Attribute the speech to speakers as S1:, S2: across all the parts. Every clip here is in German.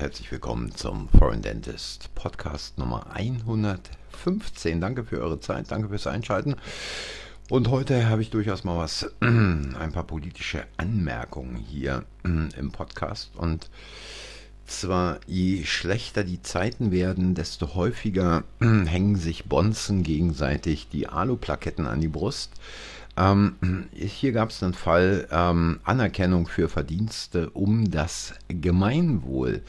S1: herzlich willkommen zum Foreign Dentist Podcast Nummer 115. Danke für eure Zeit, danke fürs Einschalten. Und heute habe ich durchaus mal was, ein paar politische Anmerkungen hier im Podcast. Und zwar, je schlechter die Zeiten werden, desto häufiger hängen sich Bonzen gegenseitig die Aluplaketten an die Brust. Ähm, hier gab es einen Fall ähm, Anerkennung für Verdienste um das Gemeinwohl.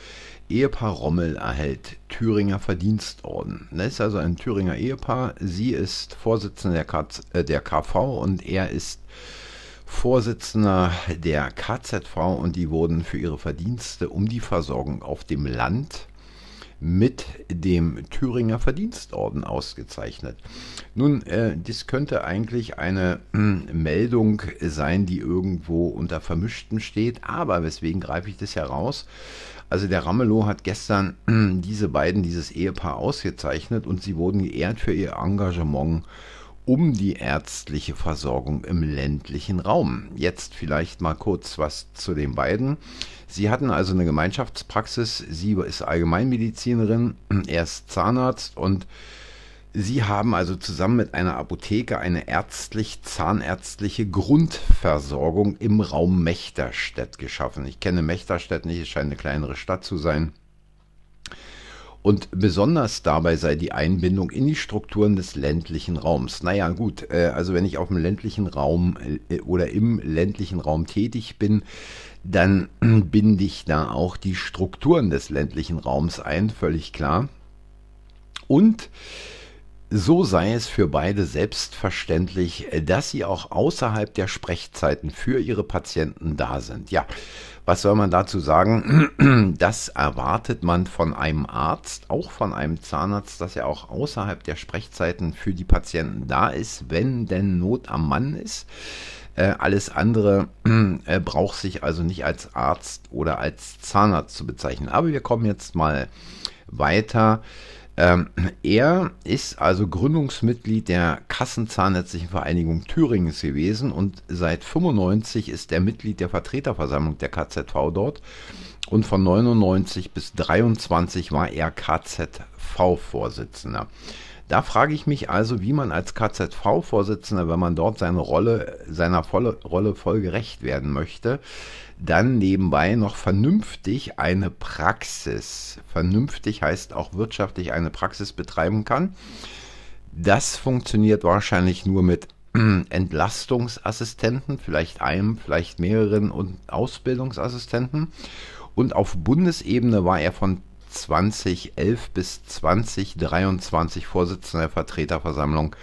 S1: Ehepaar Rommel erhält Thüringer Verdienstorden. Das ist also ein Thüringer Ehepaar. Sie ist Vorsitzende der, K äh, der KV und er ist Vorsitzender der KZV und die wurden für ihre Verdienste um die Versorgung auf dem Land mit dem Thüringer Verdienstorden ausgezeichnet. Nun, äh, das könnte eigentlich eine äh, Meldung sein, die irgendwo unter Vermischten steht, aber weswegen greife ich das heraus? Also der Ramelow hat gestern äh, diese beiden, dieses Ehepaar ausgezeichnet und sie wurden geehrt für ihr Engagement um die ärztliche Versorgung im ländlichen Raum. Jetzt vielleicht mal kurz was zu den beiden. Sie hatten also eine Gemeinschaftspraxis. Sie ist Allgemeinmedizinerin, er ist Zahnarzt und Sie haben also zusammen mit einer Apotheke eine ärztlich-zahnärztliche Grundversorgung im Raum Mechterstedt geschaffen. Ich kenne Mechterstedt nicht, es scheint eine kleinere Stadt zu sein. Und besonders dabei sei die Einbindung in die Strukturen des ländlichen Raums. Naja, gut, äh, also wenn ich auf dem ländlichen Raum äh, oder im ländlichen Raum tätig bin, dann binde ich da auch die Strukturen des ländlichen Raums ein, völlig klar. Und so sei es für beide selbstverständlich, dass sie auch außerhalb der Sprechzeiten für ihre Patienten da sind. Ja, was soll man dazu sagen? Das erwartet man von einem Arzt, auch von einem Zahnarzt, dass er auch außerhalb der Sprechzeiten für die Patienten da ist, wenn denn Not am Mann ist. Äh, alles andere äh, braucht sich also nicht als Arzt oder als Zahnarzt zu bezeichnen. Aber wir kommen jetzt mal weiter. Ähm, er ist also Gründungsmitglied der Kassenzahnärztlichen Vereinigung Thüringens gewesen und seit 95 ist er Mitglied der Vertreterversammlung der KZV dort und von 99 bis 23 war er KZV-Vorsitzender. Da frage ich mich also, wie man als KZV-Vorsitzender, wenn man dort seine Rolle, seiner volle Rolle voll gerecht werden möchte, dann nebenbei noch vernünftig eine Praxis, vernünftig heißt auch wirtschaftlich eine Praxis betreiben kann. Das funktioniert wahrscheinlich nur mit Entlastungsassistenten, vielleicht einem, vielleicht mehreren und Ausbildungsassistenten. Und auf Bundesebene war er von 2011 bis 2023 Vorsitzender der Vertreterversammlung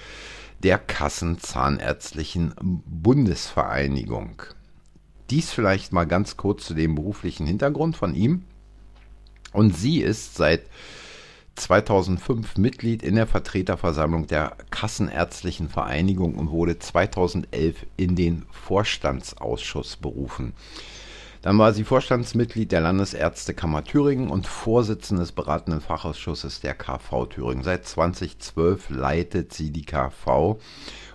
S1: der Kassenzahnärztlichen Bundesvereinigung. Dies vielleicht mal ganz kurz zu dem beruflichen Hintergrund von ihm. Und sie ist seit 2005 Mitglied in der Vertreterversammlung der Kassenärztlichen Vereinigung und wurde 2011 in den Vorstandsausschuss berufen. Dann war sie Vorstandsmitglied der Landesärztekammer Thüringen und Vorsitzende des beratenden Fachausschusses der KV Thüringen. Seit 2012 leitet sie die KV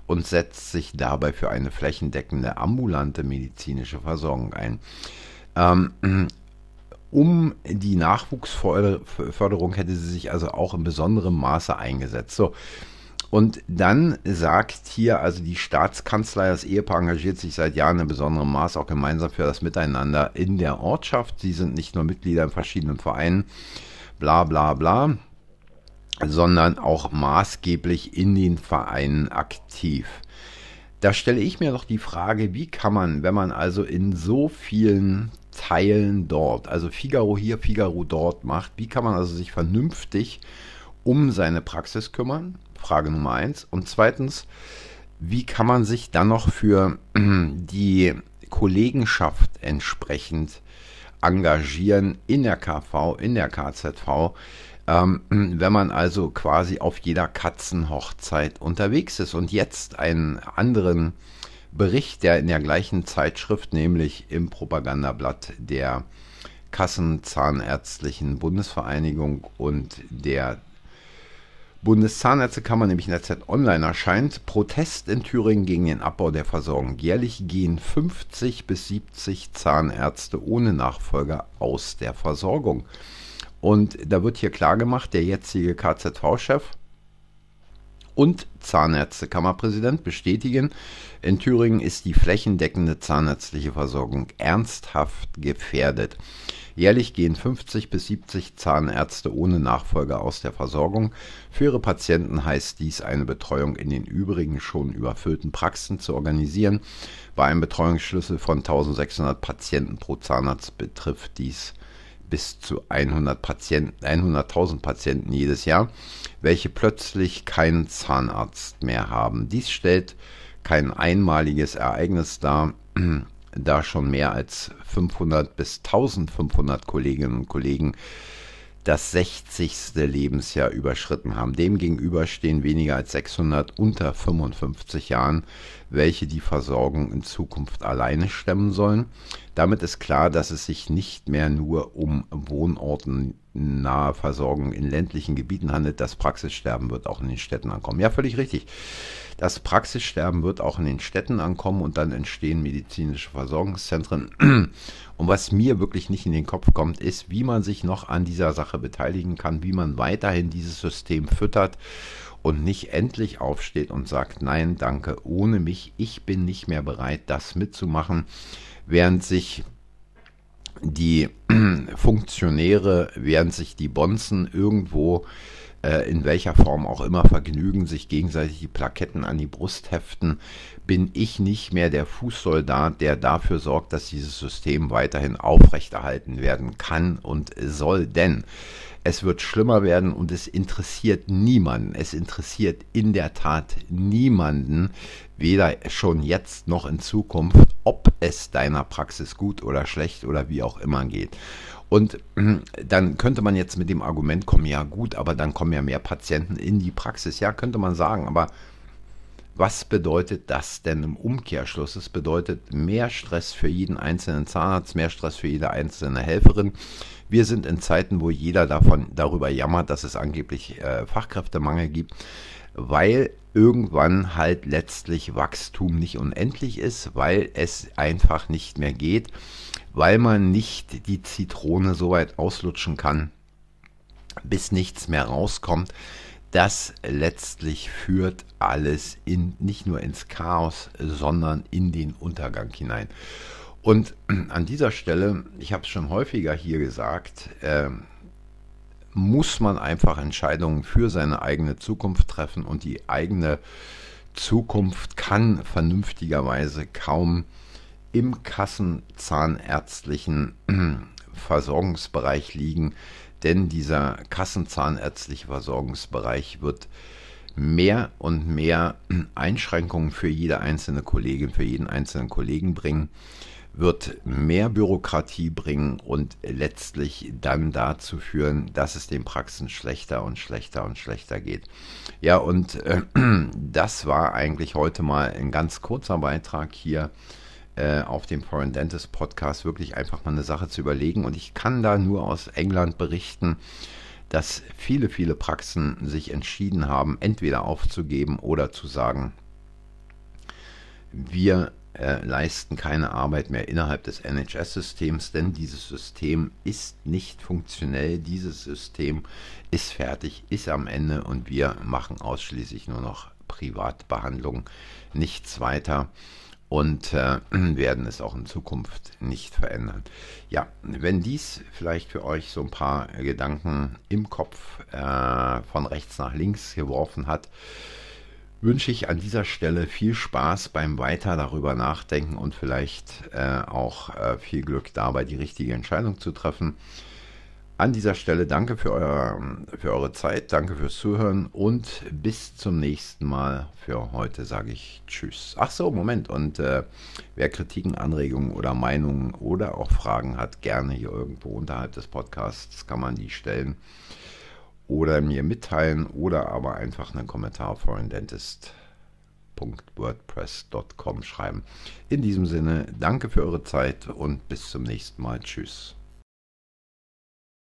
S1: und setzt sich dabei für eine flächendeckende ambulante medizinische Versorgung ein. Ähm, um die Nachwuchsförderung hätte sie sich also auch in besonderem Maße eingesetzt. So, und dann sagt hier also die Staatskanzlei, das Ehepaar engagiert sich seit Jahren in besonderem Maß auch gemeinsam für das Miteinander in der Ortschaft. Sie sind nicht nur Mitglieder in verschiedenen Vereinen, bla bla bla, sondern auch maßgeblich in den Vereinen aktiv. Da stelle ich mir noch die Frage, wie kann man, wenn man also in so vielen Teilen dort, also Figaro hier, Figaro dort macht, wie kann man also sich vernünftig um seine Praxis kümmern? Frage Nummer eins. Und zweitens, wie kann man sich dann noch für die Kollegenschaft entsprechend engagieren in der KV, in der KZV, ähm, wenn man also quasi auf jeder Katzenhochzeit unterwegs ist. Und jetzt einen anderen Bericht, der in der gleichen Zeitschrift, nämlich im Propagandablatt der Kassenzahnärztlichen Bundesvereinigung und der Bundeszahnärztekammer, nämlich in der Z Online erscheint, Protest in Thüringen gegen den Abbau der Versorgung. Jährlich gehen 50 bis 70 Zahnärzte ohne Nachfolger aus der Versorgung. Und da wird hier klar gemacht, der jetzige KZV-Chef und Zahnärztekammerpräsident bestätigen, in Thüringen ist die flächendeckende zahnärztliche Versorgung ernsthaft gefährdet. Jährlich gehen 50 bis 70 Zahnärzte ohne Nachfolger aus der Versorgung. Für ihre Patienten heißt dies, eine Betreuung in den übrigen schon überfüllten Praxen zu organisieren. Bei einem Betreuungsschlüssel von 1600 Patienten pro Zahnarzt betrifft dies bis zu 100 Patienten, 100.000 Patienten jedes Jahr, welche plötzlich keinen Zahnarzt mehr haben. Dies stellt kein einmaliges Ereignis dar, da schon mehr als 500 bis 1500 Kolleginnen und Kollegen das 60. Lebensjahr überschritten haben. Demgegenüber stehen weniger als 600 unter 55 Jahren, welche die Versorgung in Zukunft alleine stemmen sollen. Damit ist klar, dass es sich nicht mehr nur um wohnortennahe Versorgung in ländlichen Gebieten handelt. Das Praxissterben wird auch in den Städten ankommen. Ja, völlig richtig. Das Praxissterben wird auch in den Städten ankommen und dann entstehen medizinische Versorgungszentren. Und was mir wirklich nicht in den Kopf kommt, ist, wie man sich noch an dieser Sache beteiligen kann, wie man weiterhin dieses System füttert und nicht endlich aufsteht und sagt, nein, danke, ohne mich, ich bin nicht mehr bereit, das mitzumachen, während sich die Funktionäre, während sich die Bonzen irgendwo äh, in welcher Form auch immer vergnügen, sich gegenseitig die Plaketten an die Brust heften, bin ich nicht mehr der Fußsoldat, der dafür sorgt, dass dieses System weiterhin aufrechterhalten werden kann und soll. Denn es wird schlimmer werden und es interessiert niemanden. Es interessiert in der Tat niemanden, weder schon jetzt noch in Zukunft, ob es deiner Praxis gut oder schlecht oder wie auch immer geht. Und dann könnte man jetzt mit dem Argument kommen, ja gut, aber dann kommen ja mehr Patienten in die Praxis. Ja, könnte man sagen, aber was bedeutet das denn im Umkehrschluss? Es bedeutet mehr Stress für jeden einzelnen Zahnarzt, mehr Stress für jede einzelne Helferin. Wir sind in Zeiten, wo jeder davon darüber jammert, dass es angeblich äh, Fachkräftemangel gibt, weil irgendwann halt letztlich Wachstum nicht unendlich ist, weil es einfach nicht mehr geht, weil man nicht die Zitrone so weit auslutschen kann, bis nichts mehr rauskommt das letztlich führt alles in, nicht nur ins Chaos, sondern in den Untergang hinein. Und an dieser Stelle, ich habe es schon häufiger hier gesagt, äh, muss man einfach Entscheidungen für seine eigene Zukunft treffen und die eigene Zukunft kann vernünftigerweise kaum im kassenzahnärztlichen Versorgungsbereich liegen, denn dieser kassenzahnärztliche Versorgungsbereich wird mehr und mehr Einschränkungen für jede einzelne Kollegin, für jeden einzelnen Kollegen bringen, wird mehr Bürokratie bringen und letztlich dann dazu führen, dass es den Praxen schlechter und schlechter und schlechter geht. Ja, und äh, das war eigentlich heute mal ein ganz kurzer Beitrag hier äh, auf dem Foreign Dentist Podcast wirklich einfach mal eine Sache zu überlegen. Und ich kann da nur aus England berichten, dass viele, viele Praxen sich entschieden haben, entweder aufzugeben oder zu sagen, wir äh, leisten keine Arbeit mehr innerhalb des NHS-Systems, denn dieses System ist nicht funktionell, dieses System ist fertig, ist am Ende und wir machen ausschließlich nur noch Privatbehandlung, nichts weiter und äh, werden es auch in Zukunft nicht verändern. Ja, wenn dies vielleicht für euch so ein paar Gedanken im Kopf äh, von rechts nach links geworfen hat, wünsche ich an dieser Stelle viel Spaß beim weiter darüber nachdenken und vielleicht äh, auch äh, viel Glück dabei, die richtige Entscheidung zu treffen. An dieser Stelle danke für, euer, für eure Zeit, danke fürs Zuhören und bis zum nächsten Mal. Für heute sage ich Tschüss. Ach so, Moment. Und äh, wer Kritiken, Anregungen oder Meinungen oder auch Fragen hat, gerne hier irgendwo unterhalb des Podcasts kann man die stellen oder mir mitteilen oder aber einfach einen Kommentar auf foreigndentist.wordpress.com schreiben. In diesem Sinne, danke für eure Zeit und bis zum nächsten Mal. Tschüss.